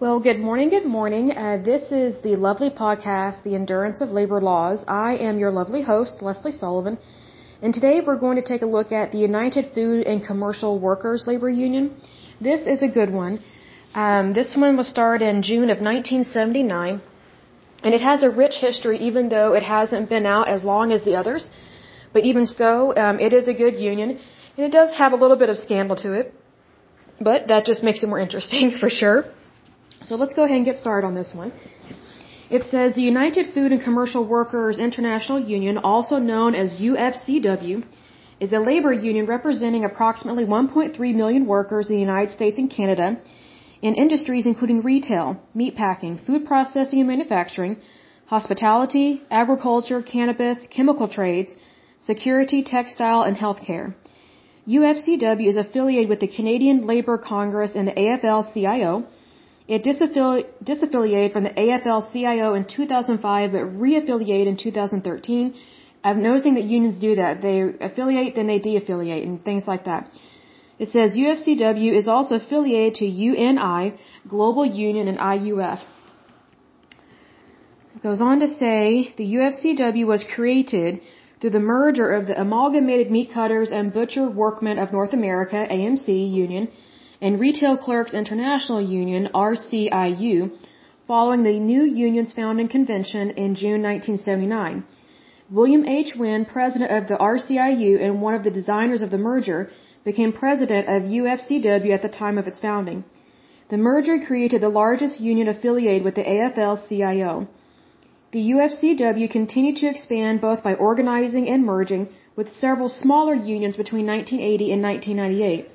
Well, good morning, good morning. Uh, this is the lovely podcast, The Endurance of Labor Laws. I am your lovely host, Leslie Sullivan. And today we're going to take a look at the United Food and Commercial Workers Labor Union. This is a good one. Um, this one was started in June of 1979. And it has a rich history even though it hasn't been out as long as the others. But even so, um, it is a good union. And it does have a little bit of scandal to it. But that just makes it more interesting for sure. So let's go ahead and get started on this one. It says the United Food and Commercial Workers International Union, also known as UFCW, is a labor union representing approximately 1.3 million workers in the United States and Canada in industries including retail, meatpacking, food processing and manufacturing, hospitality, agriculture, cannabis, chemical trades, security, textile, and healthcare. UFCW is affiliated with the Canadian Labour Congress and the AFL-CIO, it disaffiliated from the AFL-CIO in 2005, but reaffiliated in 2013. I'm noticing that unions do that. They affiliate, then they deaffiliate, and things like that. It says UFCW is also affiliated to UNI, Global Union, and IUF. It goes on to say the UFCW was created through the merger of the Amalgamated Meat Cutters and Butcher Workmen of North America, AMC, Union, and Retail Clerks International Union, RCIU, following the new union's founding convention in June 1979. William H. Wynn, president of the RCIU and one of the designers of the merger, became president of UFCW at the time of its founding. The merger created the largest union affiliated with the AFL-CIO. The UFCW continued to expand both by organizing and merging with several smaller unions between 1980 and 1998.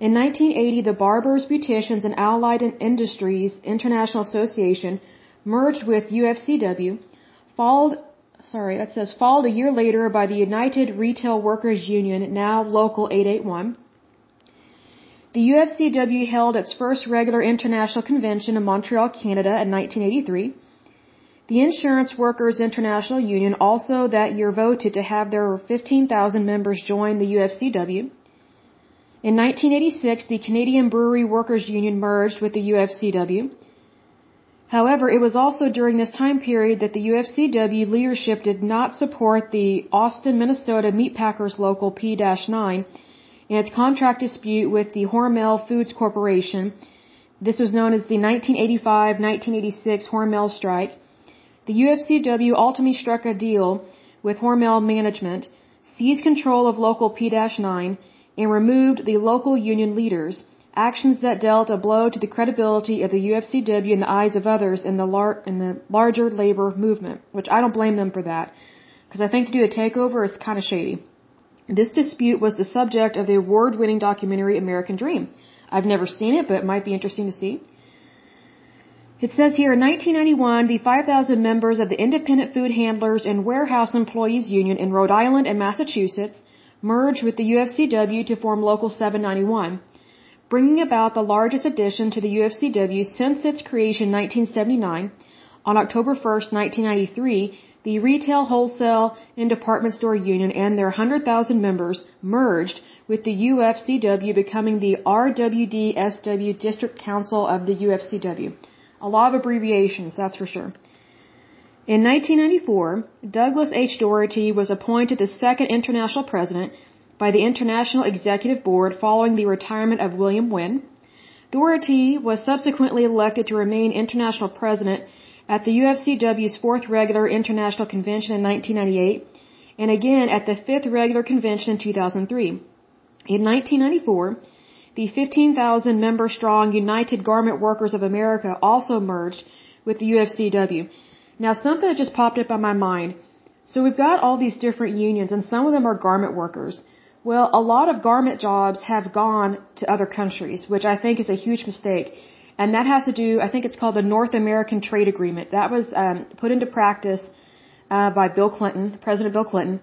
In 1980, the Barbers, Beauticians, and Allied Industries International Association merged with UFCW, followed sorry, that says followed a year later by the United Retail Workers Union, now Local 881. The UFCW held its first regular international convention in Montreal, Canada in 1983. The Insurance Workers International Union also that year voted to have their 15,000 members join the UFCW. In 1986, the Canadian Brewery Workers Union merged with the UFCW. However, it was also during this time period that the UFCW leadership did not support the Austin, Minnesota Meatpackers Local P-9 in its contract dispute with the Hormel Foods Corporation. This was known as the 1985-1986 Hormel strike. The UFCW ultimately struck a deal with Hormel management, seized control of Local P-9, and removed the local union leaders, actions that dealt a blow to the credibility of the UFCW in the eyes of others in the, lar- in the larger labor movement, which I don't blame them for that, because I think to do a takeover is kind of shady. This dispute was the subject of the award-winning documentary American Dream. I've never seen it, but it might be interesting to see. It says here in 1991, the 5,000 members of the Independent Food Handlers and Warehouse Employees Union in Rhode Island and Massachusetts merged with the UFCW to form Local 791, bringing about the largest addition to the UFCW since its creation in 1979. On October 1, 1993, the Retail, Wholesale, and Department Store Union and their 100,000 members merged with the UFCW, becoming the RWDSW District Council of the UFCW. A lot of abbreviations, that's for sure. In 1994, Douglas H. Dority was appointed the second international president by the International Executive Board following the retirement of William Wynn. Dority was subsequently elected to remain international president at the UFCW's fourth regular international convention in 1998 and again at the fifth regular convention in 2003. In 1994, the 15,000 member strong United Garment Workers of America also merged with the UFCW. Now, something that just popped up on my mind. So we've got all these different unions, and some of them are garment workers. Well, a lot of garment jobs have gone to other countries, which I think is a huge mistake. And that has to do, I think it's called the North American Trade Agreement. That was um, put into practice uh, by Bill Clinton, President Bill Clinton.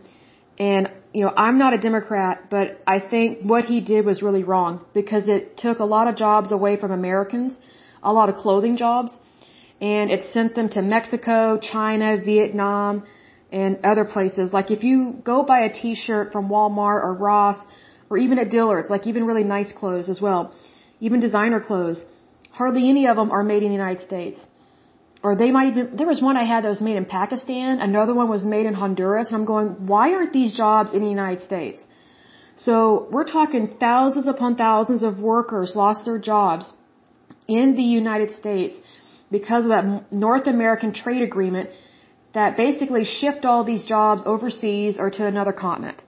And, you know, I'm not a Democrat, but I think what he did was really wrong because it took a lot of jobs away from Americans, a lot of clothing jobs and it sent them to Mexico, China, Vietnam, and other places. Like if you go buy a t-shirt from Walmart or Ross or even at Dillard's, like even really nice clothes as well, even designer clothes, hardly any of them are made in the United States. Or they might even, there was one I had that was made in Pakistan, another one was made in Honduras, and I'm going, why aren't these jobs in the United States? So we're talking thousands upon thousands of workers lost their jobs in the United States because of that North American trade agreement that basically shipped all these jobs overseas or to another continent.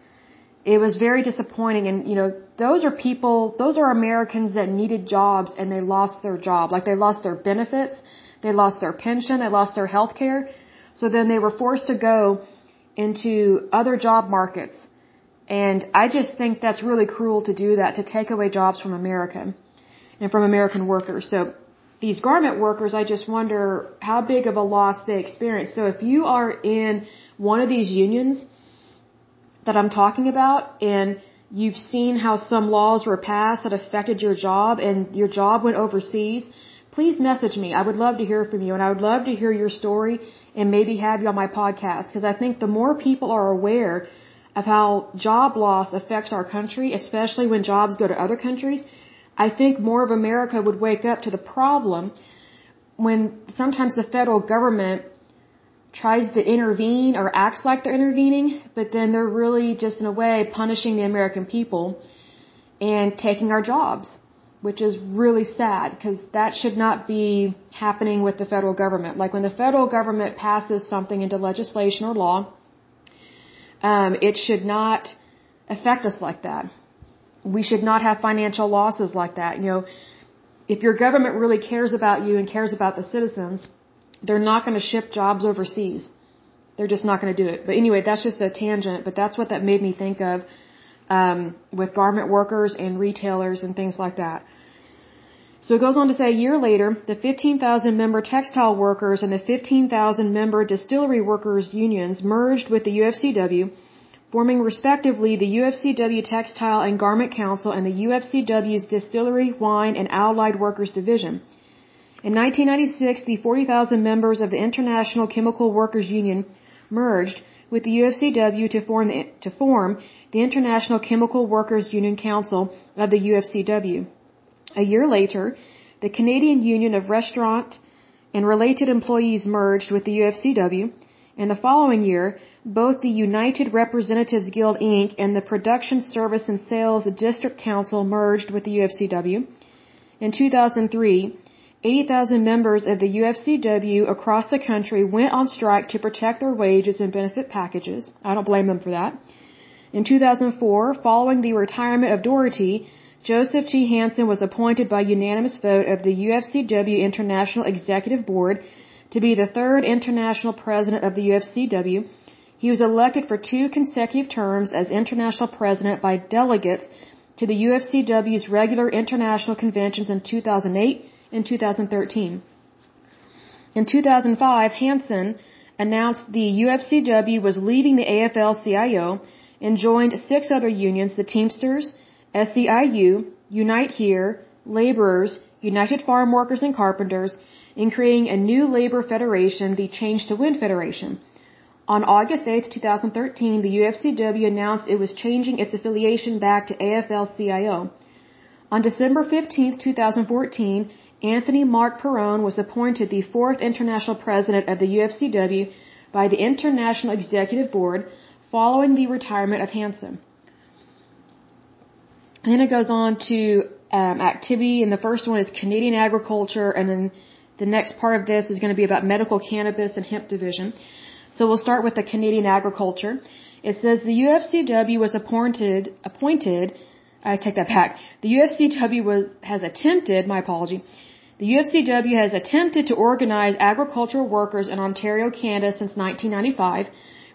It was very disappointing and you know, those are people, those are Americans that needed jobs and they lost their job. Like they lost their benefits, they lost their pension, they lost their health care. So then they were forced to go into other job markets. And I just think that's really cruel to do that, to take away jobs from America and from American workers. So these garment workers, I just wonder how big of a loss they experience. So if you are in one of these unions that I'm talking about and you've seen how some laws were passed that affected your job and your job went overseas, please message me. I would love to hear from you and I would love to hear your story and maybe have you on my podcast because I think the more people are aware of how job loss affects our country, especially when jobs go to other countries, I think more of America would wake up to the problem when sometimes the federal government tries to intervene or acts like they're intervening, but then they're really just in a way punishing the American people and taking our jobs, which is really sad because that should not be happening with the federal government. Like when the federal government passes something into legislation or law, um, it should not affect us like that we should not have financial losses like that. You know, if your government really cares about you and cares about the citizens, they're not going to ship jobs overseas. They're just not going to do it. But anyway, that's just a tangent, but that's what that made me think of um, with garment workers and retailers and things like that. So it goes on to say a year later, the 15,000 member textile workers and the 15,000 member distillery workers unions merged with the UFCW forming respectively the UFCW Textile and Garment Council and the UFCW's Distillery, Wine, and Allied Workers Division. In 1996, the 40,000 members of the International Chemical Workers Union merged with the UFCW to form, the, to form the International Chemical Workers Union Council of the UFCW. A year later, the Canadian Union of Restaurant and Related Employees merged with the UFCW, and the following year, both the United Representatives Guild Inc. and the Production Service and Sales District Council merged with the UFCW. In 2003, 80,000 members of the UFCW across the country went on strike to protect their wages and benefit packages. I don't blame them for that. In 2004, following the retirement of Dority, Joseph T. Hansen was appointed by unanimous vote of the UFCW International Executive Board to be the third international president of the UFCW he was elected for two consecutive terms as international president by delegates to the UFCW's regular international conventions in 2008 and 2013. In 2005, Hansen announced the UFCW was leaving the AFL-CIO and joined six other unions, the Teamsters, SEIU, Unite Here, Laborers, United Farm Workers and Carpenters, in creating a new labor federation, the Change to Win Federation. On August 8, 2013, the UFCW announced it was changing its affiliation back to AFL-CIO. On December 15, 2014, Anthony Mark Perrone was appointed the fourth international president of the UFCW by the International Executive Board following the retirement of Hansen. And then it goes on to um, activity, and the first one is Canadian agriculture, and then the next part of this is going to be about medical cannabis and hemp division. So we'll start with the Canadian agriculture. It says the UFCW was appointed, appointed, I take that back. The UFCW was, has attempted, my apology, the UFCW has attempted to organize agricultural workers in Ontario, Canada since 1995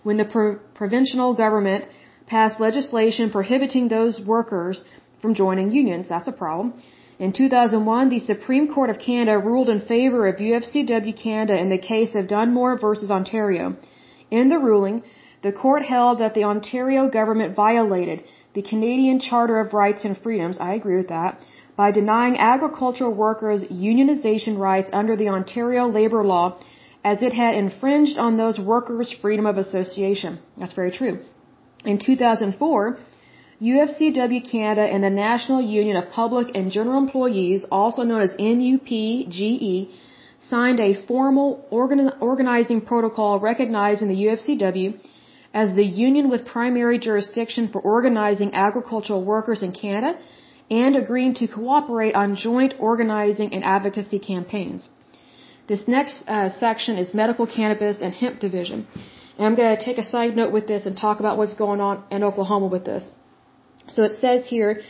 when the pro provincial government passed legislation prohibiting those workers from joining unions. That's a problem. In 2001, the Supreme Court of Canada ruled in favor of UFCW Canada in the case of Dunmore versus Ontario. In the ruling, the court held that the Ontario government violated the Canadian Charter of Rights and Freedoms, I agree with that, by denying agricultural workers unionization rights under the Ontario labor law as it had infringed on those workers' freedom of association. That's very true. In 2004, UFCW Canada and the National Union of Public and General Employees, also known as NUPGE, signed a formal organizing protocol recognizing the UFCW as the union with primary jurisdiction for organizing agricultural workers in Canada and agreeing to cooperate on joint organizing and advocacy campaigns. This next uh, section is medical cannabis and hemp division. And I'm going to take a side note with this and talk about what's going on in Oklahoma with this. So it says here,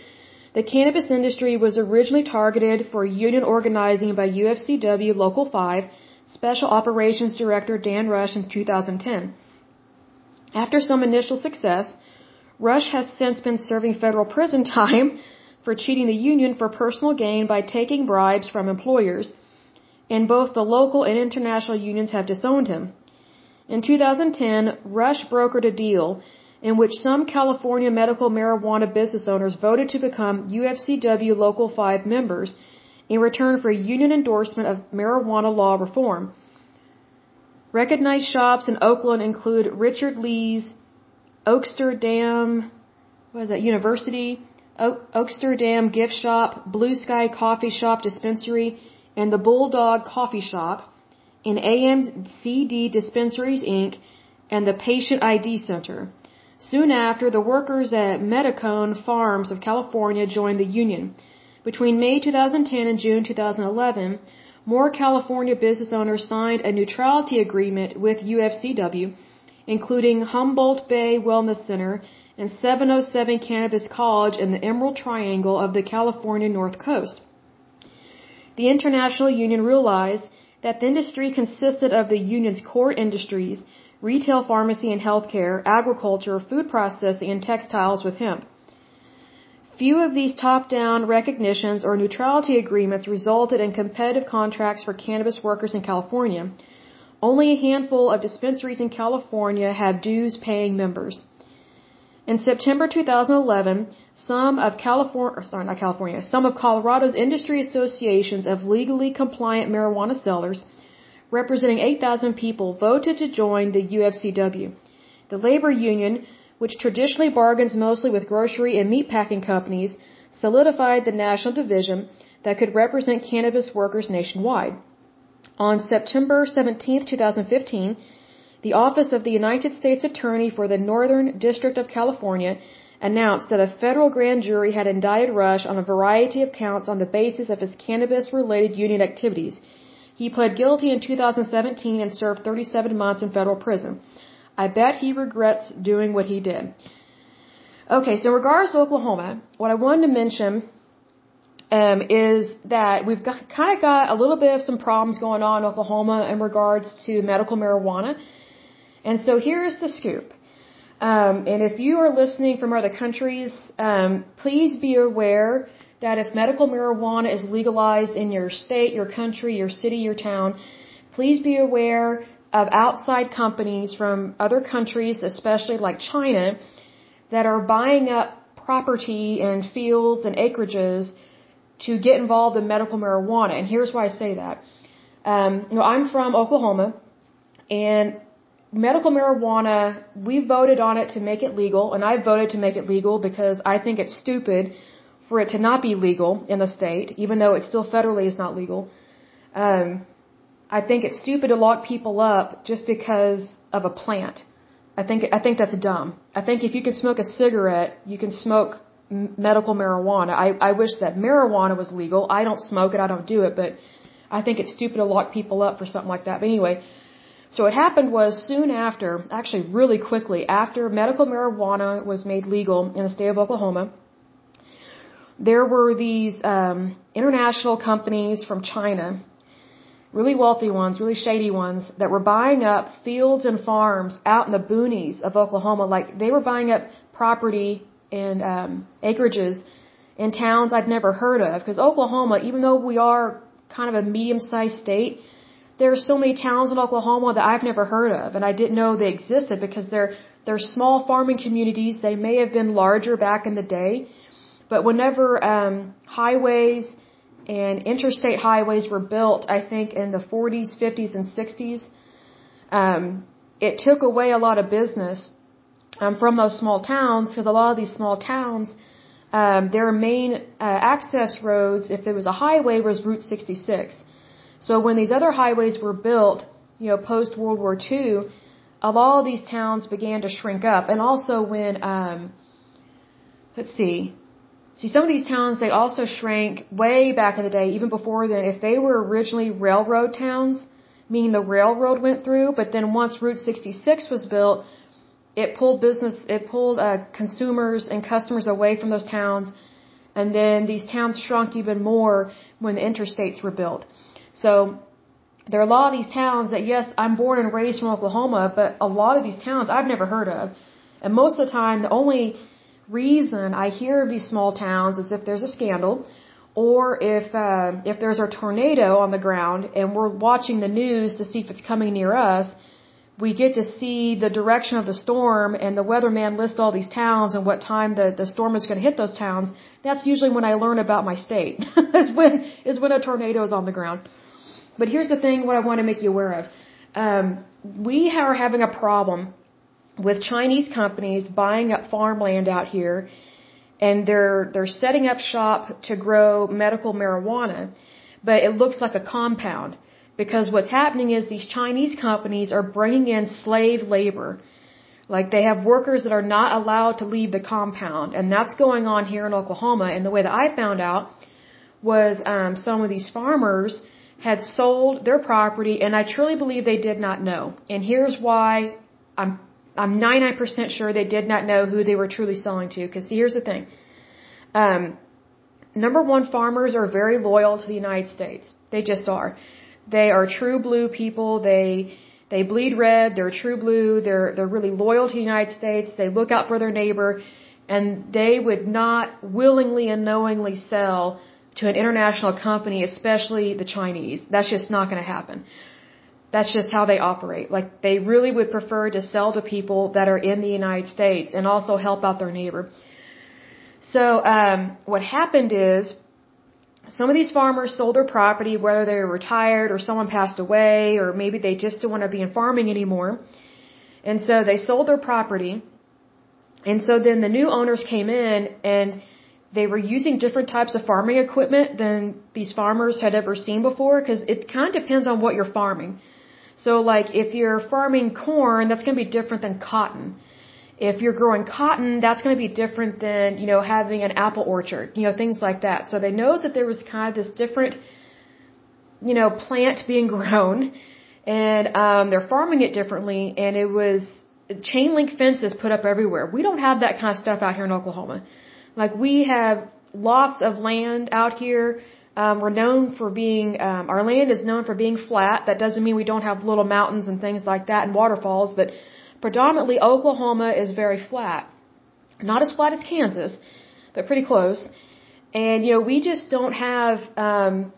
the cannabis industry was originally targeted for union organizing by UFCW Local 5 Special Operations Director Dan Rush in 2010. After some initial success, Rush has since been serving federal prison time for cheating the union for personal gain by taking bribes from employers, and both the local and international unions have disowned him. In 2010, Rush brokered a deal in which some California medical marijuana business owners voted to become UFCW Local 5 members in return for union endorsement of marijuana law reform. Recognized shops in Oakland include Richard Lee's, Oakster Dam, what is that, University, Oaksterdam Gift Shop, Blue Sky Coffee Shop Dispensary, and the Bulldog Coffee Shop, and AMCD Dispensaries Inc., and the Patient ID Center. Soon after, the workers at Metacone Farms of California joined the union. Between May 2010 and June 2011, more California business owners signed a neutrality agreement with UFCW, including Humboldt Bay Wellness Center and 707 Cannabis College in the Emerald Triangle of the California North Coast. The International Union realized that the industry consisted of the union's core industries, retail pharmacy and healthcare, agriculture, food processing, and textiles with hemp. Few of these top-down recognitions or neutrality agreements resulted in competitive contracts for cannabis workers in California. Only a handful of dispensaries in California have dues-paying members. In September 2011, some of California, sorry, not California, some of Colorado's industry associations of legally compliant marijuana sellers, representing 8,000 people, voted to join the UFCW. The labor union which traditionally bargains mostly with grocery and meatpacking companies, solidified the national division that could represent cannabis workers nationwide. On September 17, 2015, the Office of the United States Attorney for the Northern District of California announced that a federal grand jury had indicted Rush on a variety of counts on the basis of his cannabis related union activities. He pled guilty in 2017 and served 37 months in federal prison. I bet he regrets doing what he did. Okay, so in regards to Oklahoma, what I wanted to mention um, is that we've kind of got a little bit of some problems going on in Oklahoma in regards to medical marijuana. And so here's the scoop. Um, and if you are listening from other countries, um, please be aware that if medical marijuana is legalized in your state, your country, your city, your town, please be aware of outside companies from other countries, especially like China, that are buying up property and fields and acreages to get involved in medical marijuana. And here's why I say that. Um, you know, I'm from Oklahoma, and medical marijuana, we voted on it to make it legal, and I voted to make it legal because I think it's stupid for it to not be legal in the state, even though it still federally is not legal. Um, I think it's stupid to lock people up just because of a plant. I think I think that's dumb. I think if you can smoke a cigarette, you can smoke medical marijuana. I I wish that marijuana was legal. I don't smoke it. I don't do it, but I think it's stupid to lock people up for something like that. But anyway, so what happened was soon after, actually really quickly after medical marijuana was made legal in the state of Oklahoma, there were these um, international companies from China really wealthy ones, really shady ones, that were buying up fields and farms out in the boonies of Oklahoma. Like they were buying up property and um, acreages in towns I'd never heard of. Because Oklahoma, even though we are kind of a medium-sized state, there are so many towns in Oklahoma that I've never heard of, and I didn't know they existed because they're they're small farming communities. They may have been larger back in the day, but whenever um, highways and interstate highways were built, I think, in the 40s, 50s, and 60s. Um, it took away a lot of business um, from those small towns because a lot of these small towns, um, their main uh, access roads, if there was a highway, was Route 66. So when these other highways were built, you know, post World War II, a lot of these towns began to shrink up. And also when, um, let's see, see some of these towns, they also shrank way back in the day, even before then. If they were originally railroad towns, meaning the railroad went through, but then once Route 66 was built, it pulled business, it pulled uh, consumers and customers away from those towns, and then these towns shrunk even more when the interstates were built. So there are a lot of these towns that, yes, I'm born and raised from Oklahoma, but a lot of these towns I've never heard of. And most of the time, the only reason I hear of these small towns is if there's a scandal or if uh, if there's a tornado on the ground and we're watching the news to see if it's coming near us we get to see the direction of the storm and the weatherman lists all these towns and what time the, the storm is going to hit those towns, that's usually when I learn about my state. is when is when a tornado is on the ground. But here's the thing what I want to make you aware of. Um, we are having a problem with Chinese companies buying up farmland out here and they're they're setting up shop to grow medical marijuana, but it looks like a compound because what's happening is these Chinese companies are bringing in slave labor. Like they have workers that are not allowed to leave the compound, and that's going on here in Oklahoma. And the way that I found out was um, some of these farmers had sold their property, and I truly believe they did not know. And here's why I'm I'm 99% sure they did not know who they were truly selling to. Because here's the thing. Um, number one, farmers are very loyal to the United States. They just are. They are true blue people. They they bleed red. They're true blue. They're they're really loyal to the United States. They look out for their neighbor, and they would not willingly and knowingly sell to an international company, especially the Chinese. That's just not going to happen. That's just how they operate. Like they really would prefer to sell to people that are in the United States and also help out their neighbor. So um, what happened is some of these farmers sold their property, whether they were retired or someone passed away, or maybe they just don't want to be in farming anymore. And so they sold their property. And so then the new owners came in and they were using different types of farming equipment than these farmers had ever seen before because it kind of depends on what you're farming. So like if you're farming corn, that's going to be different than cotton. If you're growing cotton, that's going to be different than, you know, having an apple orchard, you know, things like that. So they know that there was kind of this different, you know, plant being grown and um, they're farming it differently and it was chain link fences put up everywhere. We don't have that kind of stuff out here in Oklahoma. Like we have lots of land out here. Um, we're known for being, um, our land is known for being flat. That doesn't mean we don't have little mountains and things like that and waterfalls, but predominantly Oklahoma is very flat. Not as flat as Kansas, but pretty close. And, you know, we just don't have, um,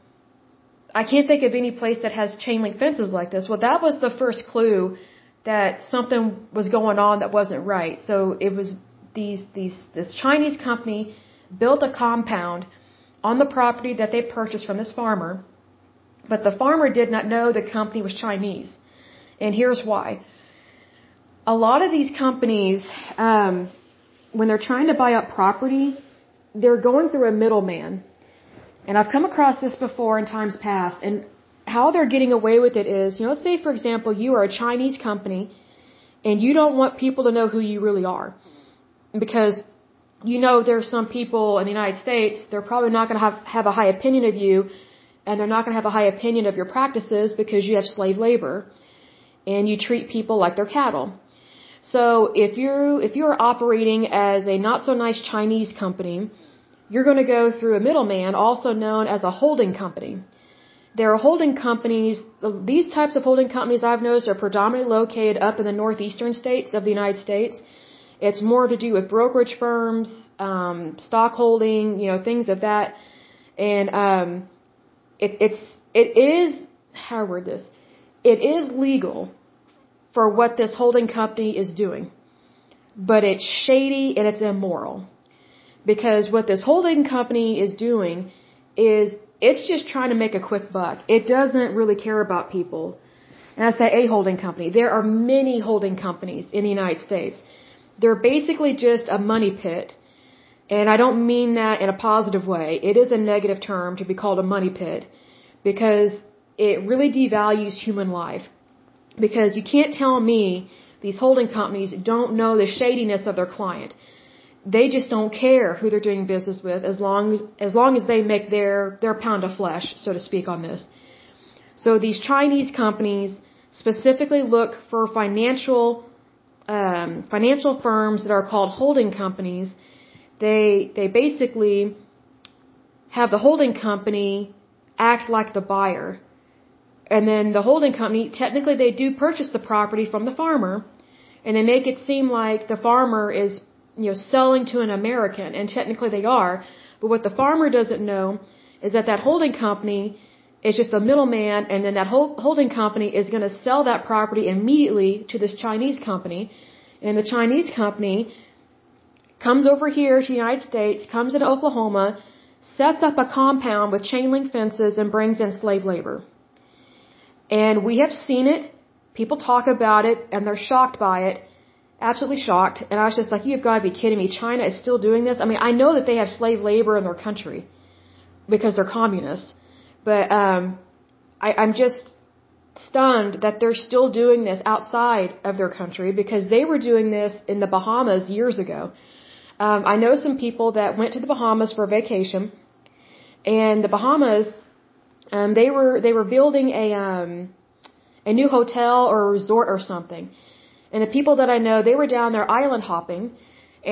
I can't think of any place that has chain link fences like this. Well, that was the first clue that something was going on that wasn't right. So it was these, these, this Chinese company built a compound on the property that they purchased from this farmer, but the farmer did not know the company was Chinese. And here's why a lot of these companies, um, when they're trying to buy up property, they're going through a middleman. And I've come across this before in times past. And how they're getting away with it is, you know, let's say, for example, you are a Chinese company and you don't want people to know who you really are. Because you know there are some people in the United States, they're probably not going to have, have a high opinion of you and they're not going to have a high opinion of your practices because you have slave labor and you treat people like they're cattle. So if you if you're operating as a not so nice Chinese company, you're going to go through a middleman, also known as a holding company. There are holding companies. These types of holding companies I've noticed are predominantly located up in the northeastern states of the United States. It's more to do with brokerage firms, um, stock holding, you know, things of that. And um, it, it's it is how word this. It is legal for what this holding company is doing. But it's shady and it's immoral. Because what this holding company is doing is it's just trying to make a quick buck. It doesn't really care about people. And I say a holding company. There are many holding companies in the United States. They're basically just a money pit. And I don't mean that in a positive way. It is a negative term to be called a money pit because it really devalues human life. Because you can't tell me these holding companies don't know the shadiness of their client. They just don't care who they're doing business with as long as, as long as they make their, their pound of flesh, so to speak, on this. So these Chinese companies specifically look for financial um, financial firms that are called holding companies. They they basically have the holding company act like the buyer, and then the holding company technically they do purchase the property from the farmer, and they make it seem like the farmer is you know selling to an American, and technically they are. But what the farmer doesn't know is that that holding company is just a middleman, and then that whole holding company is going to sell that property immediately to this Chinese company, and the Chinese company comes over here to the United States, comes into Oklahoma, sets up a compound with chain link fences, and brings in slave labor. And we have seen it. People talk about it, and they're shocked by it. Absolutely shocked. And I was just like, you've got to be kidding me. China is still doing this? I mean, I know that they have slave labor in their country because they're communist. But um, I, I'm just stunned that they're still doing this outside of their country because they were doing this in the Bahamas years ago. Um, I know some people that went to the Bahamas for vacation, and the Bahamas, um, they were they were building a um, a new hotel or a resort or something, and the people that I know they were down there island hopping,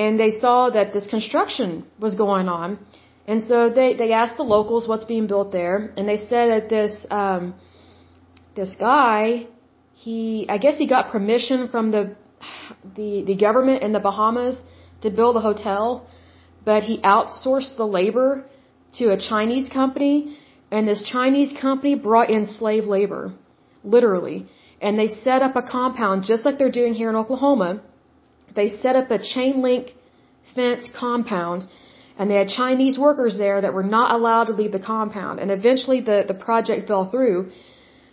and they saw that this construction was going on, and so they, they asked the locals what's being built there, and they said that this, um, this guy, he, I guess he got permission from the, the, the government in the Bahamas to build a hotel, but he outsourced the labor to a Chinese company, and this Chinese company brought in slave labor, literally. And they set up a compound just like they're doing here in Oklahoma. They set up a chain link fence compound and they had Chinese workers there that were not allowed to leave the compound. And eventually the, the project fell through.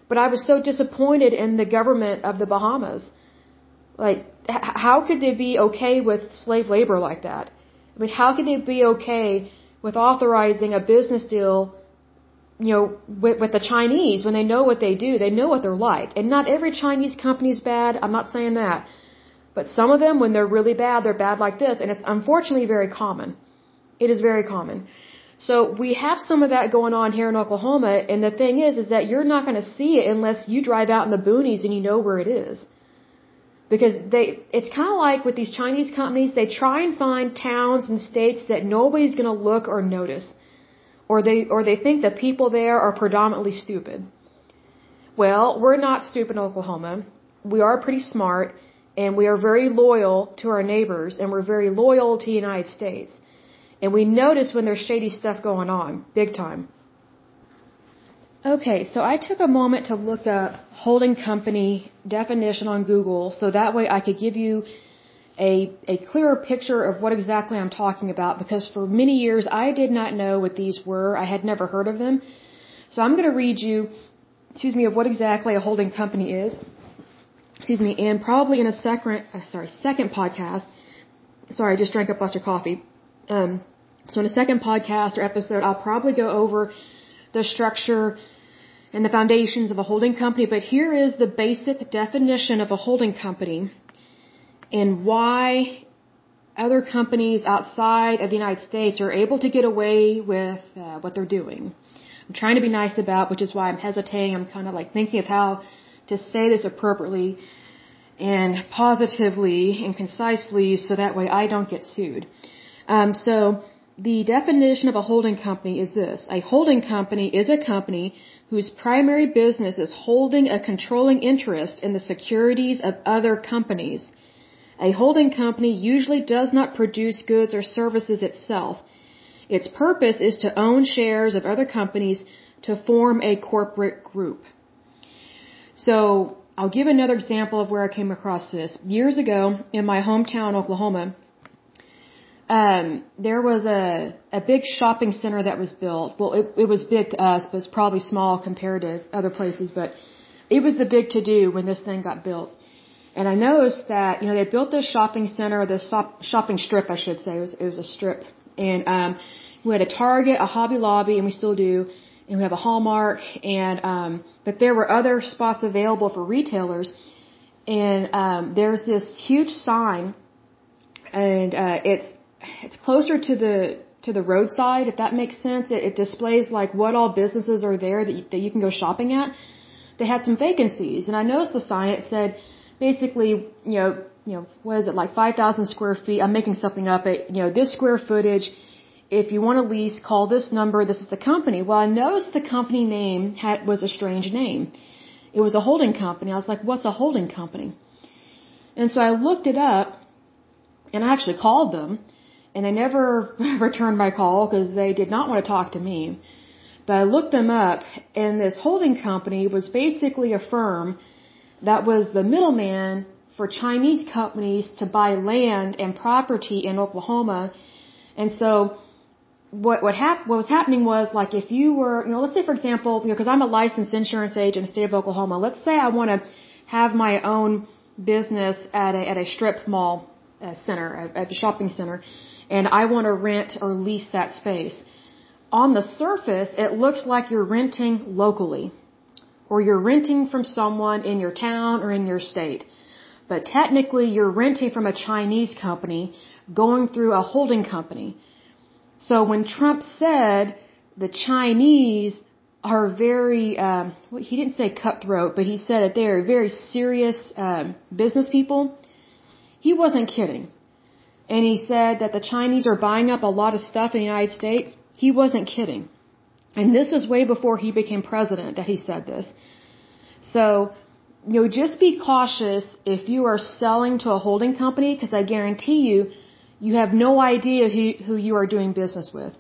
But I was so disappointed in the government of the Bahamas. Like, how could they be okay with slave labor like that? I mean, how could they be okay with authorizing a business deal, you know, with, with the Chinese when they know what they do? They know what they're like. And not every Chinese company is bad. I'm not saying that. But some of them, when they're really bad, they're bad like this. And it's unfortunately very common. It is very common. So we have some of that going on here in Oklahoma, and the thing is, is that you're not going to see it unless you drive out in the boonies and you know where it is. Because they, it's kind of like with these Chinese companies, they try and find towns and states that nobody's going to look or notice. Or they, or they think the people there are predominantly stupid. Well, we're not stupid in Oklahoma. We are pretty smart, and we are very loyal to our neighbors, and we're very loyal to the United States. And we notice when there's shady stuff going on, big time. Okay, so I took a moment to look up holding company definition on Google so that way I could give you a, a clearer picture of what exactly I'm talking about because for many years I did not know what these were. I had never heard of them. So I'm going to read you, excuse me, of what exactly a holding company is. Excuse me, and probably in a second, uh, sorry, second podcast. Sorry, I just drank a bunch of coffee. Um, so in a second podcast or episode, I'll probably go over the structure and the foundations of a holding company, but here is the basic definition of a holding company and why other companies outside of the United States are able to get away with uh, what they're doing. I'm trying to be nice about, which is why I'm hesitating. I'm kind of like thinking of how to say this appropriately and positively and concisely so that way I don't get sued. Um, so the definition of a holding company is this. A holding company is a company whose primary business is holding a controlling interest in the securities of other companies. A holding company usually does not produce goods or services itself. Its purpose is to own shares of other companies to form a corporate group. So, I'll give another example of where I came across this. Years ago, in my hometown, Oklahoma, um, there was a a big shopping center that was built. Well, it, it was big to us, but it's probably small compared to other places. But it was the big to do when this thing got built. And I noticed that, you know, they built this shopping center, this shop, shopping strip, I should say. It was, it was a strip. And, um, we had a Target, a Hobby Lobby, and we still do. And we have a Hallmark. And, um, but there were other spots available for retailers. And, um, there's this huge sign and, uh, it's, it's closer to the, to the roadside, if that makes sense. It, it displays like what all businesses are there that you, that you can go shopping at. They had some vacancies, and I noticed the sign. It said, basically, you know, you know, what is it like 5,000 square feet? I'm making something up. It, you know, this square footage. If you want to lease, call this number. This is the company. Well, I noticed the company name had was a strange name. It was a holding company. I was like, what's a holding company? And so I looked it up, and I actually called them and they never returned my call because they did not want to talk to me. But I looked them up, and this holding company was basically a firm that was the middleman for Chinese companies to buy land and property in Oklahoma. And so what what, hap- what was happening was like if you were, you know, let's say for example, you know, because I'm a licensed insurance agent in the state of Oklahoma. Let's say I want to have my own business at a at a strip mall uh, center, at a shopping center and I want to rent or lease that space. On the surface, it looks like you're renting locally or you're renting from someone in your town or in your state. But technically, you're renting from a Chinese company going through a holding company. So when Trump said the Chinese are very, um, well, he didn't say cutthroat, but he said that they are very serious um, business people. He wasn't kidding and he said that the Chinese are buying up a lot of stuff in the United States, he wasn't kidding. And this was way before he became president that he said this. So, you know, just be cautious if you are selling to a holding company because I guarantee you, you have no idea who, who you are doing business with.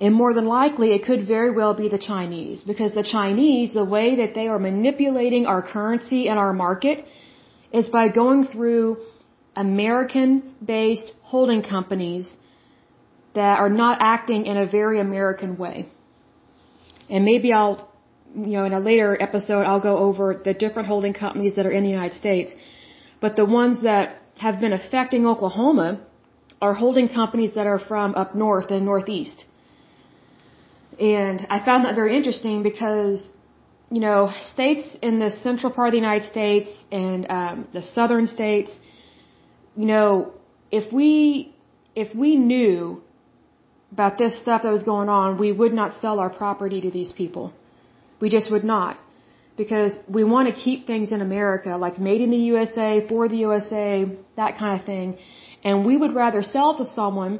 And more than likely, it could very well be the Chinese because the Chinese, the way that they are manipulating our currency and our market is by going through American-based holding companies that are not acting in a very American way. And maybe I'll, you know, in a later episode, I'll go over the different holding companies that are in the United States. But the ones that have been affecting Oklahoma are holding companies that are from up north and northeast. And I found that very interesting because, you know, states in the central part of the United States and um, the southern states, you know, if we if we knew about this stuff that was going on, we would not sell our property to these people. We just would not. Because we want to keep things in America, like made in the USA, for the USA, that kind of thing. And we would rather sell to someone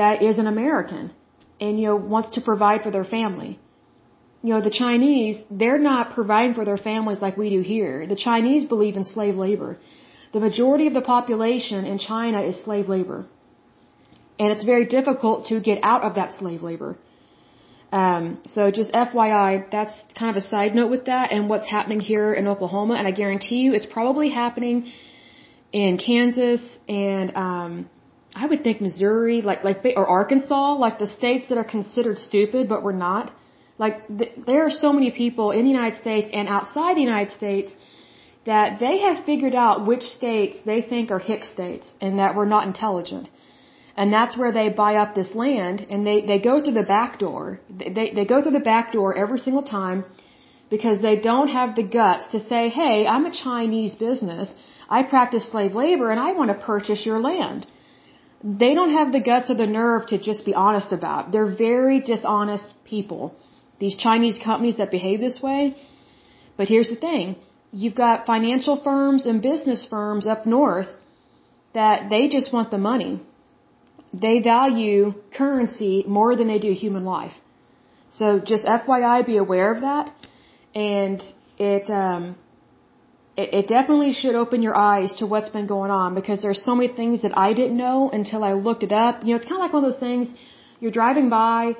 that is an American and, you know, wants to provide for their family. You know, the Chinese, they're not providing for their families like we do here. The Chinese believe in slave labor. The majority of the population in China is slave labor. And it's very difficult to get out of that slave labor. Um, so just FYI, that's kind of a side note with that and what's happening here in Oklahoma. And I guarantee you it's probably happening in Kansas and, um, I would think Missouri, like, like, or Arkansas, like the states that are considered stupid, but we're not. Like, th- there are so many people in the United States and outside the United States that they have figured out which states they think are hick states and that we're not intelligent. And that's where they buy up this land and they, they go through the back door. They, they go through the back door every single time because they don't have the guts to say, hey, I'm a Chinese business. I practice slave labor and I want to purchase your land. They don't have the guts or the nerve to just be honest about. They're very dishonest people. These Chinese companies that behave this way. But here's the thing you've got financial firms and business firms up north that they just want the money. They value currency more than they do human life. So just FYI, be aware of that. And it, um, it, it definitely should open your eyes to what's been going on because there's so many things that I didn't know until I looked it up. You know, it's kind of like one of those things you're driving by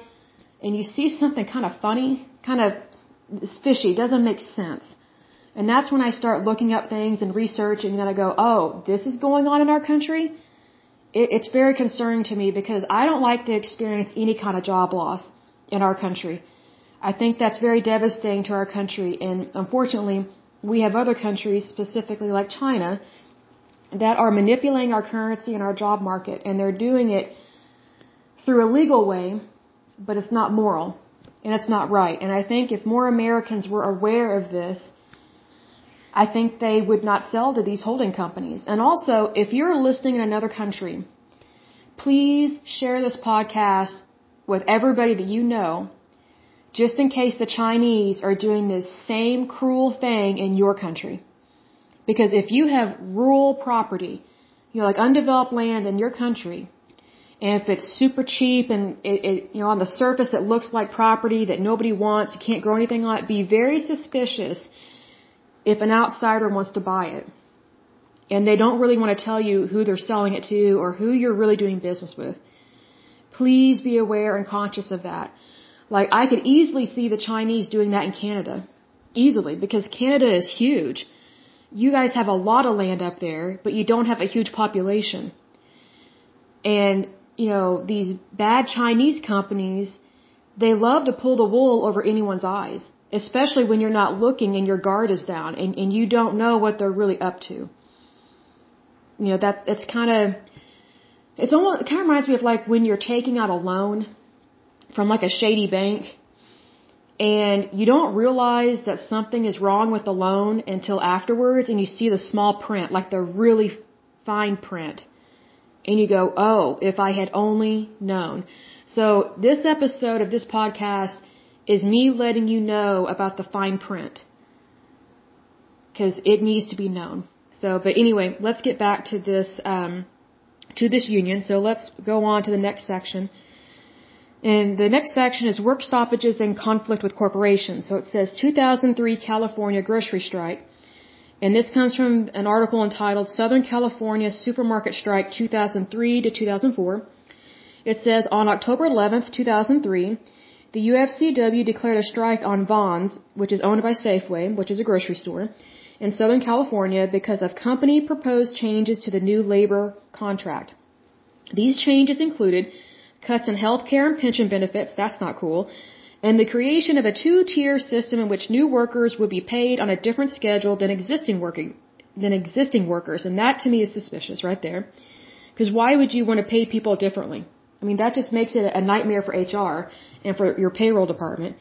and you see something kind of funny, kind of fishy, doesn't make sense. And that's when I start looking up things and researching, and then I go, oh, this is going on in our country? It, it's very concerning to me because I don't like to experience any kind of job loss in our country. I think that's very devastating to our country, and unfortunately, we have other countries, specifically like China, that are manipulating our currency and our job market, and they're doing it through a legal way, but it's not moral, and it's not right. And I think if more Americans were aware of this, I think they would not sell to these holding companies. And also, if you're listening in another country, please share this podcast with everybody that you know, just in case the Chinese are doing this same cruel thing in your country. Because if you have rural property, you know, like undeveloped land in your country, and if it's super cheap and it, it, you know, on the surface it looks like property that nobody wants, you can't grow anything on it, be very suspicious if an outsider wants to buy it. And they don't really want to tell you who they're selling it to or who you're really doing business with. Please be aware and conscious of that. Like, I could easily see the Chinese doing that in Canada. Easily, because Canada is huge you guys have a lot of land up there, but you don't have a huge population. And, you know, these bad Chinese companies, they love to pull the wool over anyone's eyes, especially when you're not looking and your guard is down and, and you don't know what they're really up to. You know, that, it's kind of, it's almost, it kind of reminds me of like when you're taking out a loan from like a shady bank and you don't realize that something is wrong with the loan until afterwards and you see the small print, like the really fine print. And you go, oh, if I had only known. So this episode of this podcast is me letting you know about the fine print. Cause it needs to be known. So, but anyway, let's get back to this, um, to this union. So let's go on to the next section. And the next section is work stoppages and conflict with corporations. So it says 2003 California grocery strike. And this comes from an article entitled Southern California Supermarket Strike 2003 to 2004. It says on October 11th, 2003, the UFCW declared a strike on Vons, which is owned by Safeway, which is a grocery store, in Southern California because of company proposed changes to the new labor contract. These changes included cuts in health care and pension benefits, that's not cool, and the creation of a two-tier system in which new workers would be paid on a different schedule than existing working than existing workers, and that to me is suspicious right there. Because why would you want to pay people differently? I mean, that just makes it a nightmare for HR and for your payroll department.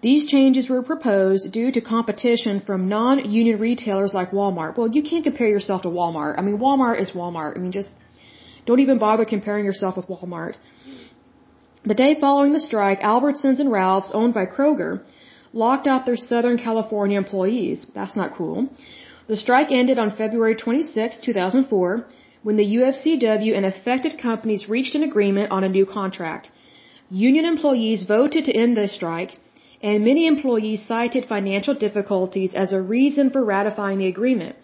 These changes were proposed due to competition from non-union retailers like Walmart. Well, you can't compare yourself to Walmart. I mean, Walmart is Walmart. I mean, just don't even bother comparing yourself with Walmart. The day following the strike, Albertsons and Ralphs, owned by Kroger, locked out their Southern California employees. That's not cool. The strike ended on February 26, 2004, when the UFCW and affected companies reached an agreement on a new contract. Union employees voted to end the strike, and many employees cited financial difficulties as a reason for ratifying the agreement.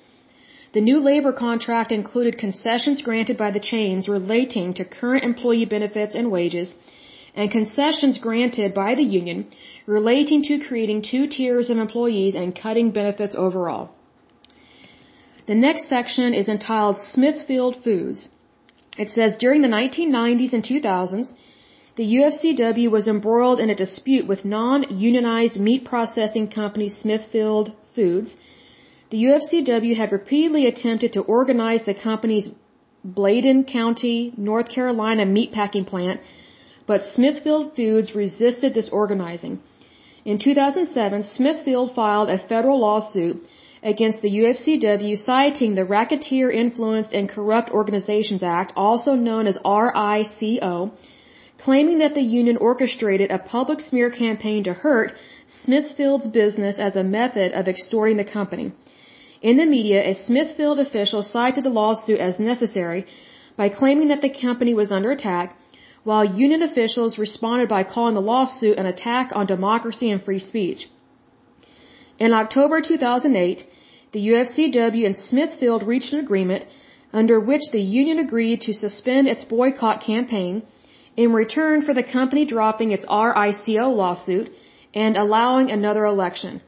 The new labor contract included concessions granted by the chains relating to current employee benefits and wages and concessions granted by the union relating to creating two tiers of employees and cutting benefits overall. The next section is entitled Smithfield Foods. It says during the 1990s and 2000s, the UFCW was embroiled in a dispute with non-unionized meat processing company Smithfield Foods. The UFCW had repeatedly attempted to organize the company's Bladen County, North Carolina meatpacking plant but Smithfield Foods resisted this organizing. In 2007, Smithfield filed a federal lawsuit against the UFCW citing the Racketeer Influenced and Corrupt Organizations Act, also known as RICO, claiming that the union orchestrated a public smear campaign to hurt Smithfield's business as a method of extorting the company. In the media, a Smithfield official cited the lawsuit as necessary by claiming that the company was under attack while union officials responded by calling the lawsuit an attack on democracy and free speech. In October 2008, the UFCW and Smithfield reached an agreement under which the union agreed to suspend its boycott campaign in return for the company dropping its RICO lawsuit and allowing another election.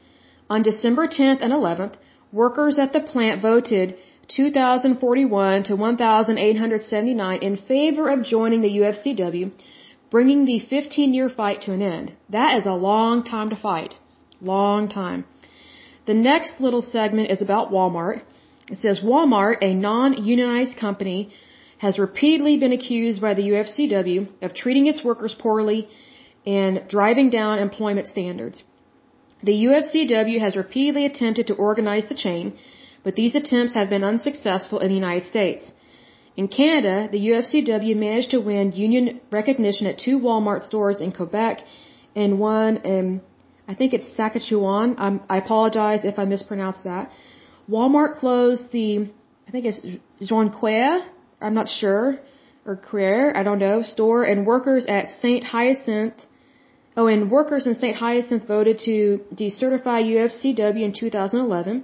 On December 10th and 11th, workers at the plant voted 2041 to 1879 in favor of joining the UFCW, bringing the 15 year fight to an end. That is a long time to fight. Long time. The next little segment is about Walmart. It says Walmart, a non-unionized company, has repeatedly been accused by the UFCW of treating its workers poorly and driving down employment standards. The UFCW has repeatedly attempted to organize the chain, but these attempts have been unsuccessful in the United States. In Canada, the UFCW managed to win union recognition at two Walmart stores in Quebec and one in, I think it's Saskatchewan. I apologize if I mispronounced that. Walmart closed the, I think it's Jonquière, I'm not sure, or Creer, I don't know, store, and workers at St. Hyacinth, oh, and workers in St. Hyacinth voted to decertify UFCW in 2011.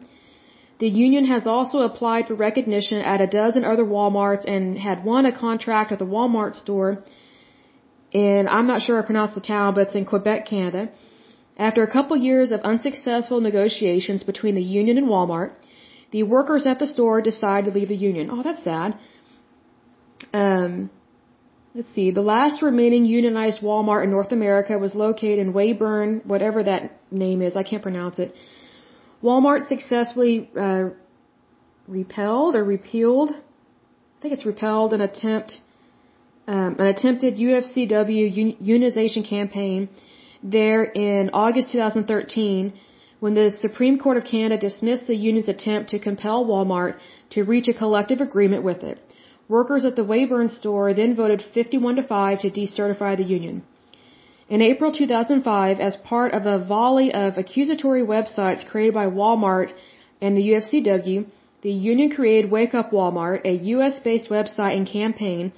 The union has also applied for recognition at a dozen other Walmarts and had won a contract at the Walmart store and I'm not sure I pronounced the town, but it's in Quebec, Canada. After a couple years of unsuccessful negotiations between the union and Walmart, the workers at the store decided to leave the union. Oh, that's sad. Um, let's see. The last remaining unionized Walmart in North America was located in Weyburn, whatever that name is. I can't pronounce it. Walmart successfully uh, repelled or repealed. I think it's repelled an attempt, um, an attempted UFCW unionization campaign there in August 2013 when the Supreme Court of Canada dismissed the union's attempt to compel Walmart to reach a collective agreement with it. Workers at the Weyburn store then voted 51 to 5 to decertify the union. In April 2005, as part of a volley of accusatory websites created by Walmart and the UFCW, the union created Wake Up Walmart, a US based website and campaign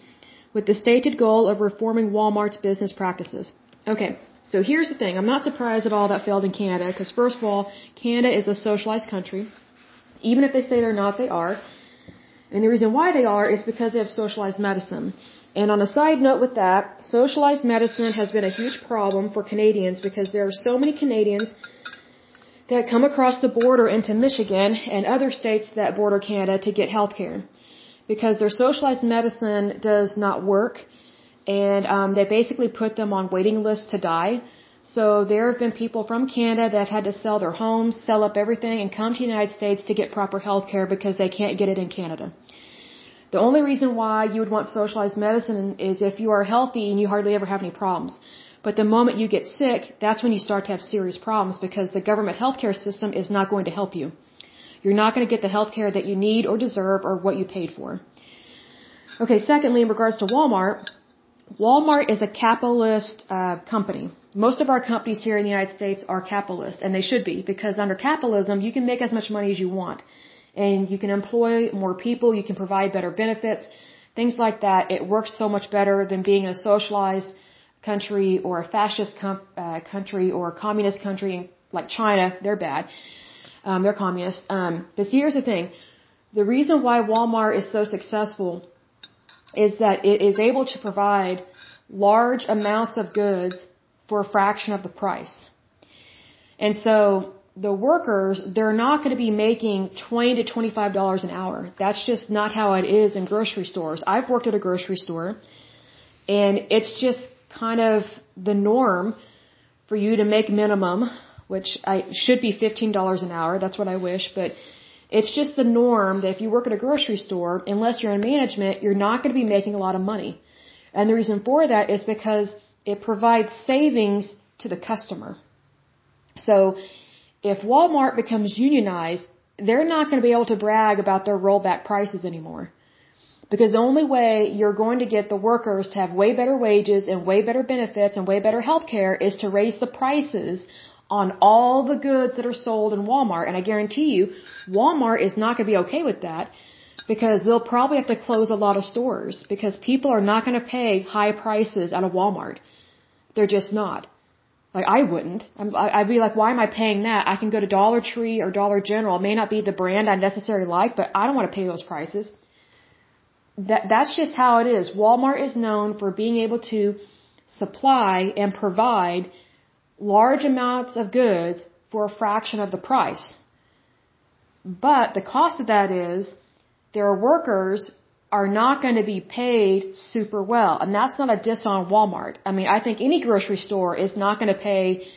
with the stated goal of reforming Walmart's business practices. Okay, so here's the thing. I'm not surprised at all that failed in Canada because, first of all, Canada is a socialized country. Even if they say they're not, they are. And the reason why they are is because they have socialized medicine. And on a side note with that, socialized medicine has been a huge problem for Canadians because there are so many Canadians that come across the border into Michigan and other states that border Canada to get health care. Because their socialized medicine does not work and um, they basically put them on waiting lists to die. So there have been people from Canada that have had to sell their homes, sell up everything, and come to the United States to get proper health care because they can't get it in Canada. The only reason why you would want socialized medicine is if you are healthy and you hardly ever have any problems. But the moment you get sick, that's when you start to have serious problems because the government healthcare system is not going to help you. You're not going to get the healthcare that you need or deserve or what you paid for. Okay, secondly, in regards to Walmart, Walmart is a capitalist uh, company. Most of our companies here in the United States are capitalist, and they should be because under capitalism, you can make as much money as you want, and you can employ more people, you can provide better benefits, things like that. It works so much better than being in a socialized country or a fascist uh, country or a communist country like China. They're bad. Um, they're communist. Um, but see, here's the thing: the reason why Walmart is so successful is that it is able to provide large amounts of goods for a fraction of the price. And so the workers, they're not going to be making 20 to $25 an hour. That's just not how it is in grocery stores. I've worked at a grocery store and it's just kind of the norm for you to make minimum, which I should be $15 an hour. That's what I wish, but it's just the norm that if you work at a grocery store, unless you're in management, you're not going to be making a lot of money. And the reason for that is because it provides savings to the customer. So if Walmart becomes unionized, they're not going to be able to brag about their rollback prices anymore. Because the only way you're going to get the workers to have way better wages and way better benefits and way better health care is to raise the prices on all the goods that are sold in Walmart. And I guarantee you, Walmart is not going to be okay with that because they'll probably have to close a lot of stores because people are not going to pay high prices at a Walmart. They're just not. Like I wouldn't. i would be like, why am I paying that? I can go to Dollar Tree or Dollar General. It may not be the brand I necessarily like, but I don't want to pay those prices. That that's just how it is. Walmart is known for being able to supply and provide large amounts of goods for a fraction of the price. But the cost of that is their workers are not going to be paid super well. And that's not a diss on Walmart. I mean, I think any grocery store is not going to pay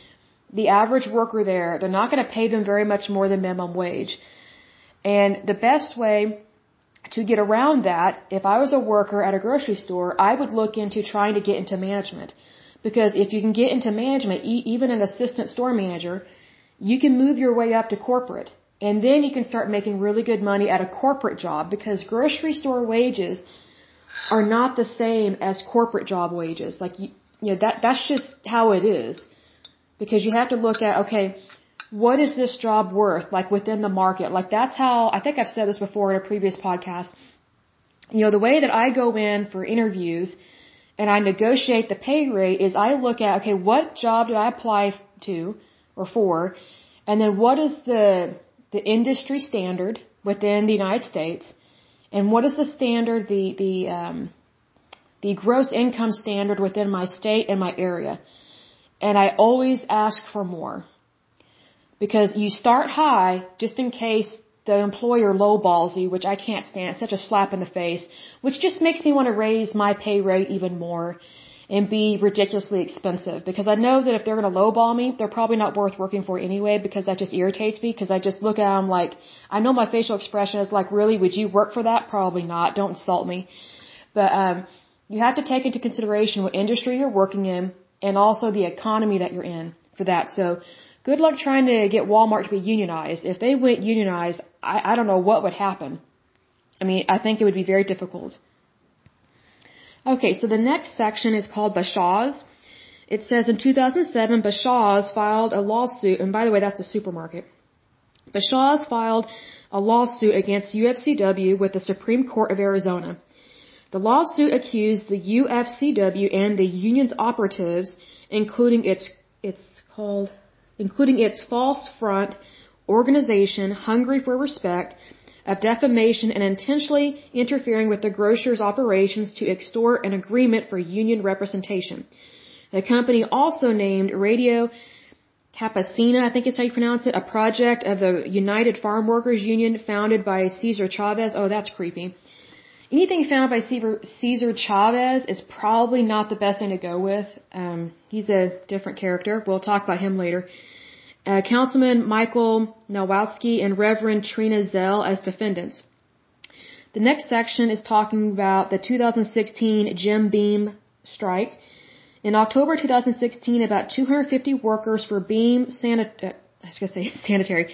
the average worker there, they're not going to pay them very much more than minimum wage. And the best way to get around that, if I was a worker at a grocery store, I would look into trying to get into management. Because if you can get into management, even an assistant store manager, you can move your way up to corporate. And then you can start making really good money at a corporate job because grocery store wages are not the same as corporate job wages. Like you, you know, that, that's just how it is. Because you have to look at, okay, what is this job worth, like within the market? Like that's how, I think I've said this before in a previous podcast. You know, the way that I go in for interviews and I negotiate the pay rate is I look at, okay, what job did I apply to or for? And then what is the, the industry standard within the United States? And what is the standard, the, the, um, the gross income standard within my state and my area? And I always ask for more. Because you start high just in case the employer lowballs you, which I can't stand. It's such a slap in the face, which just makes me want to raise my pay rate even more and be ridiculously expensive because I know that if they're going to lowball me, they're probably not worth working for anyway because that just irritates me because I just look at them like, I know my facial expression is like, really, would you work for that? Probably not. Don't insult me. But, um, you have to take into consideration what industry you're working in and also the economy that you're in for that. So, Good luck trying to get Walmart to be unionized. If they went unionized, I, I don't know what would happen. I mean, I think it would be very difficult. Okay, so the next section is called Bashas'. It says in 2007, Bashas' filed a lawsuit, and by the way, that's a supermarket. Bashas' filed a lawsuit against UFCW with the Supreme Court of Arizona. The lawsuit accused the UFCW and the union's operatives, including its, it's called including its false front organization hungry for respect, of defamation and intentionally interfering with the grocer's operations to extort an agreement for union representation. The company also named Radio Campesina, I think is how you pronounce it, a project of the United Farm Workers Union founded by Cesar Chavez. Oh, that's creepy. Anything founded by Cesar Chavez is probably not the best thing to go with. Um, he's a different character. We'll talk about him later uh, Councilman Michael Nowalski and Reverend Trina Zelle as defendants. The next section is talking about the 2016 Jim Beam strike. In October 2016, about 250 workers for Beam Sanit- uh, I was going to say sanitary,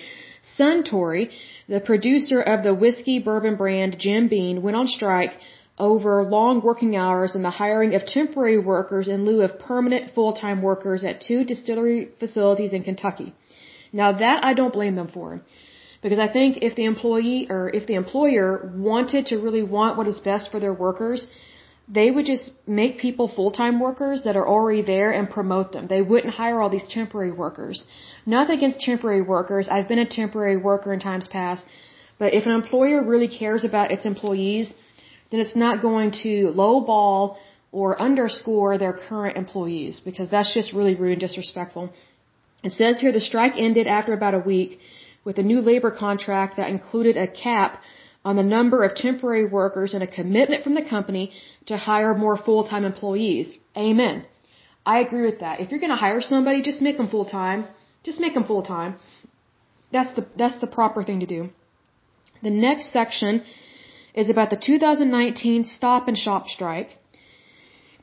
Suntory, the producer of the whiskey bourbon brand Jim Beam, went on strike over long working hours and the hiring of temporary workers in lieu of permanent full-time workers at two distillery facilities in Kentucky. Now that I don't blame them for. Because I think if the employee or if the employer wanted to really want what is best for their workers, they would just make people full-time workers that are already there and promote them. They wouldn't hire all these temporary workers. Nothing against temporary workers. I've been a temporary worker in times past. But if an employer really cares about its employees, then it's not going to lowball or underscore their current employees because that's just really rude and disrespectful. It says here the strike ended after about a week with a new labor contract that included a cap on the number of temporary workers and a commitment from the company to hire more full-time employees. Amen. I agree with that. If you're going to hire somebody, just make them full-time. Just make them full-time. That's the, that's the proper thing to do. The next section is about the 2019 Stop and Shop strike.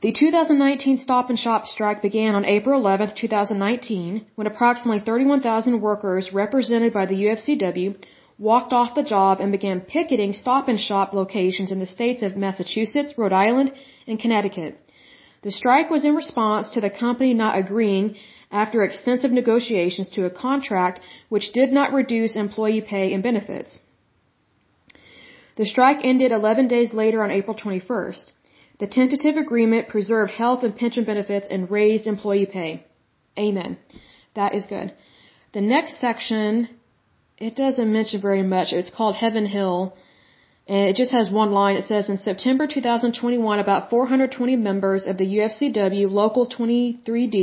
The 2019 Stop and Shop strike began on April 11, 2019, when approximately 31,000 workers represented by the UFCW walked off the job and began picketing Stop and Shop locations in the states of Massachusetts, Rhode Island, and Connecticut. The strike was in response to the company not agreeing after extensive negotiations to a contract which did not reduce employee pay and benefits. The strike ended 11 days later on April 21st. The tentative agreement preserved health and pension benefits and raised employee pay. Amen. That is good. The next section, it doesn't mention very much. It's called Heaven Hill. And it just has one line. It says, in September 2021, about 420 members of the UFCW Local 23D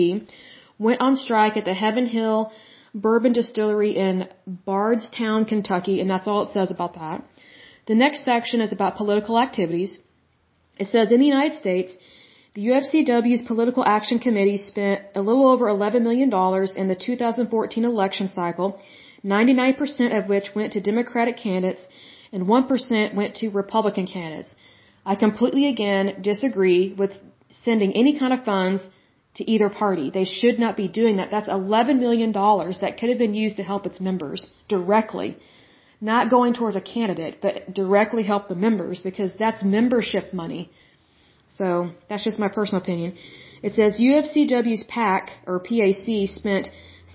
went on strike at the Heaven Hill Bourbon Distillery in Bardstown, Kentucky, and that's all it says about that. The next section is about political activities. It says in the United States, The UFCW's Political Action Committee spent a little over $11 million in the 2014 election cycle, 99% of which went to Democratic candidates and 1% went to Republican candidates. I completely again disagree with sending any kind of funds to either party. They should not be doing that. That's $11 million that could have been used to help its members directly. Not going towards a candidate, but directly help the members because that's membership money. So that's just my personal opinion. It says UFCW's PAC or PAC spent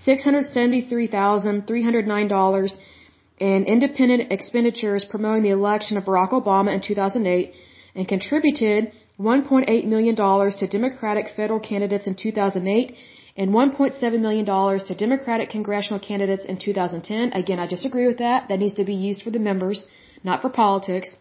$673,309 in independent expenditures promoting the election of Barack Obama in 2008 and contributed $1.8 million to Democratic federal candidates in 2008 and $1.7 million to Democratic congressional candidates in 2010. Again, I disagree with that. That needs to be used for the members, not for politics.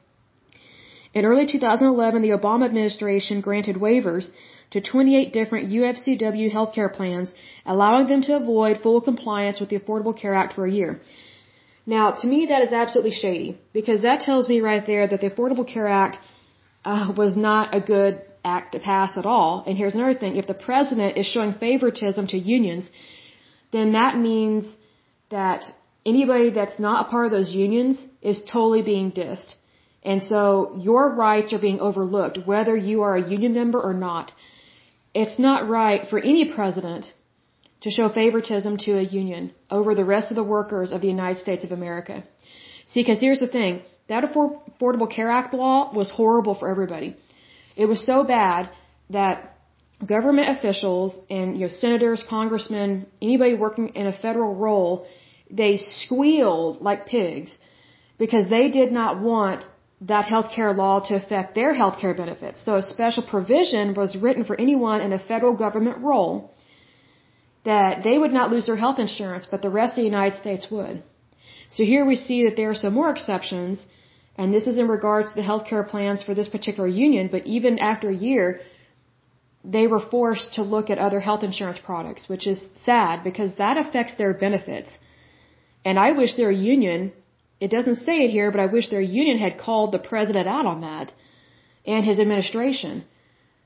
In early 2011, the Obama administration granted waivers to 28 different UFCW healthcare plans, allowing them to avoid full compliance with the Affordable Care Act for a year. Now, to me, that is absolutely shady because that tells me right there that the Affordable Care Act uh, was not a good act to pass at all. And here's another thing. If the president is showing favoritism to unions, then that means that anybody that's not a part of those unions is totally being dissed. And so your rights are being overlooked, whether you are a union member or not. It's not right for any president to show favoritism to a union over the rest of the workers of the United States of America. See, because here's the thing. That Affordable Care Act law was horrible for everybody. It was so bad that government officials and you know senators, congressmen, anybody working in a federal role, they squealed like pigs because they did not want that healthcare law to affect their healthcare benefits. So a special provision was written for anyone in a federal government role that they would not lose their health insurance, but the rest of the United States would. So here we see that there are some more exceptions, and this is in regards to the healthcare plans for this particular union, but even after a year, they were forced to look at other health insurance products, which is sad because that affects their benefits. And I wish their union it doesn't say it here, but I wish their union had called the president out on that and his administration.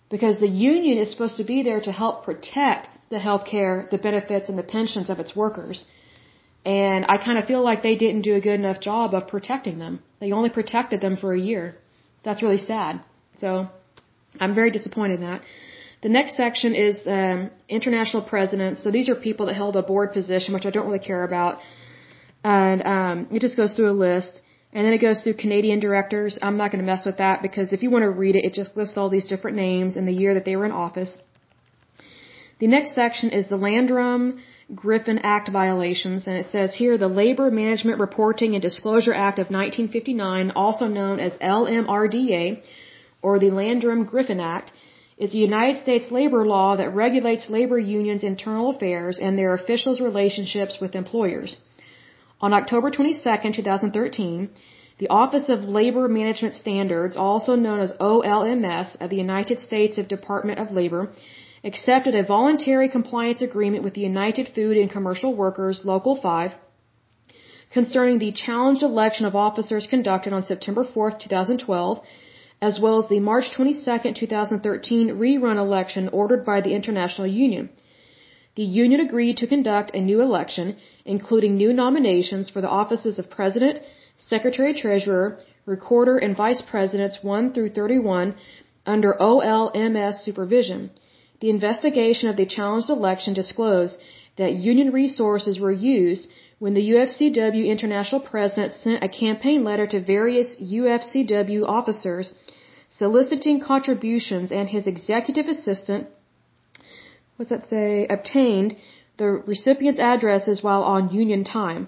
Because the union is supposed to be there to help protect the health care, the benefits, and the pensions of its workers. And I kind of feel like they didn't do a good enough job of protecting them. They only protected them for a year. That's really sad. So I'm very disappointed in that. The next section is um, international presidents. So these are people that held a board position, which I don't really care about and um, it just goes through a list. And then it goes through Canadian directors. I'm not going to mess with that because if you want to read it, it just lists all these different names and the year that they were in office. The next section is the Landrum Griffin Act violations, and it says here the Labor Management Reporting and Disclosure Act of 1959, also known as LMRDA, or the Landrum Griffin Act, is a United States labor law that regulates labor unions' internal affairs and their officials' relationships with employers. On October 22, 2013, the Office of Labor Management Standards, also known as OLMS of the United States of Department of Labor, accepted a voluntary compliance agreement with the United Food and Commercial Workers Local 5 concerning the challenged election of officers conducted on September 4, 2012, as well as the March 22, 2013 rerun election ordered by the International Union. The union agreed to conduct a new election including new nominations for the offices of President, Secretary Treasurer, Recorder, and Vice Presidents 1 through 31 under OLMS supervision. The investigation of the challenged election disclosed that union resources were used when the UFCW International President sent a campaign letter to various UFCW officers soliciting contributions and his executive assistant, what's that say, obtained the recipient's addresses while on union time.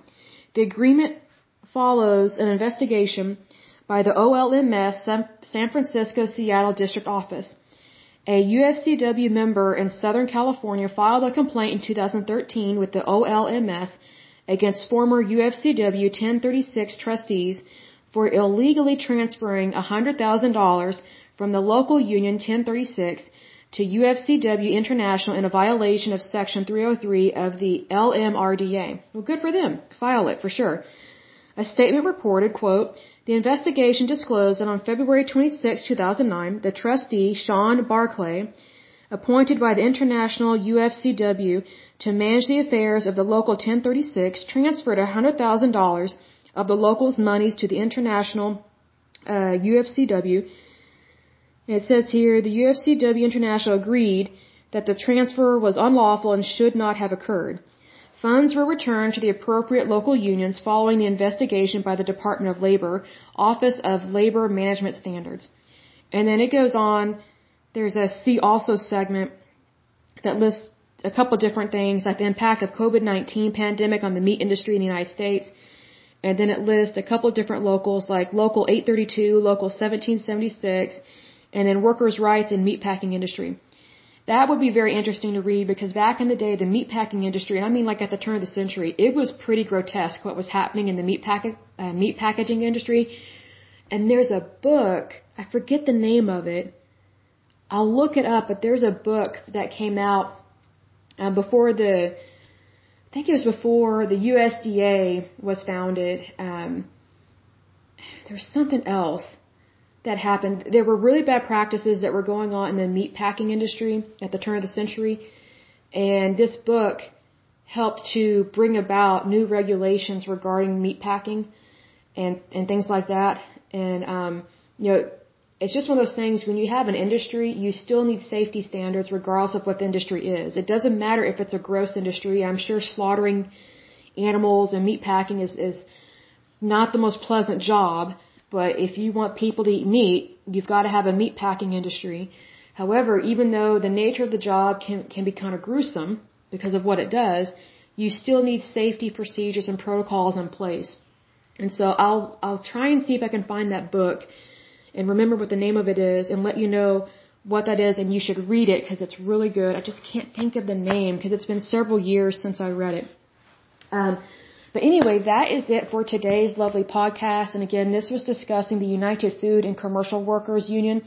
The agreement follows an investigation by the OLMS San Francisco Seattle District Office. A UFCW member in Southern California filed a complaint in 2013 with the OLMS against former UFCW 1036 trustees for illegally transferring $100,000 from the local union 1036 to UFCW International in a violation of Section 303 of the LMRDA. Well, good for them. File it for sure. A statement reported, quote, The investigation disclosed that on February 26, 2009, the trustee, Sean Barclay, appointed by the International UFCW to manage the affairs of the local 1036, transferred $100,000 of the local's monies to the International uh, UFCW. It says here the UFCW International agreed that the transfer was unlawful and should not have occurred. Funds were returned to the appropriate local unions following the investigation by the Department of Labor, Office of Labor Management Standards. And then it goes on, there's a see also segment that lists a couple different things like the impact of COVID-19 pandemic on the meat industry in the United States. And then it lists a couple different locals like local 832, local 1776, and then workers' rights in meatpacking industry. That would be very interesting to read because back in the day, the meatpacking industry, and I mean like at the turn of the century, it was pretty grotesque what was happening in the meat, pack, uh, meat packaging industry. And there's a book, I forget the name of it. I'll look it up, but there's a book that came out uh, before the, I think it was before the USDA was founded. Um, there's something else that happened. There were really bad practices that were going on in the meat packing industry at the turn of the century. And this book helped to bring about new regulations regarding meat packing and, and things like that. And, um, you know, it's just one of those things when you have an industry, you still need safety standards regardless of what the industry is. It doesn't matter if it's a gross industry. I'm sure slaughtering animals and meat packing is, is not the most pleasant job but if you want people to eat meat, you've got to have a meat packing industry. However, even though the nature of the job can, can be kind of gruesome because of what it does, you still need safety procedures and protocols in place. And so I'll, I'll try and see if I can find that book and remember what the name of it is and let you know what that is and you should read it because it's really good. I just can't think of the name because it's been several years since I read it. Um, but anyway, that is it for today's lovely podcast. And again, this was discussing the United Food and Commercial Workers Union,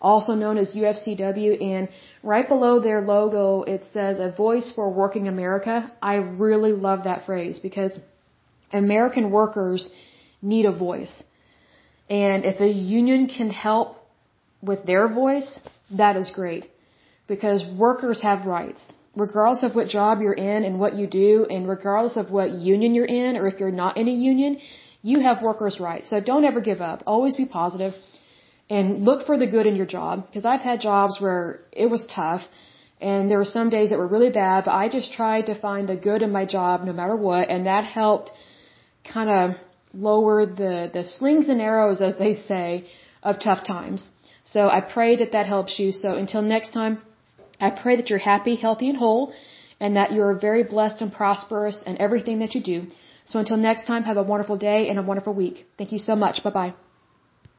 also known as UFCW. And right below their logo, it says a voice for working America. I really love that phrase because American workers need a voice. And if a union can help with their voice, that is great because workers have rights regardless of what job you're in and what you do, and regardless of what union you're in, or if you're not in a union, you have workers' rights. So don't ever give up. Always be positive and look for the good in your job. Because I've had jobs where it was tough and there were some days that were really bad, but I just tried to find the good in my job no matter what, and that helped kind of lower the, the slings and arrows, as they say, of tough times. So I pray that that helps you. So until next time, I pray that you're happy, healthy, and whole, and that you are very blessed and prosperous in everything that you do. So until next time, have a wonderful day and a wonderful week. Thank you so much. Bye bye.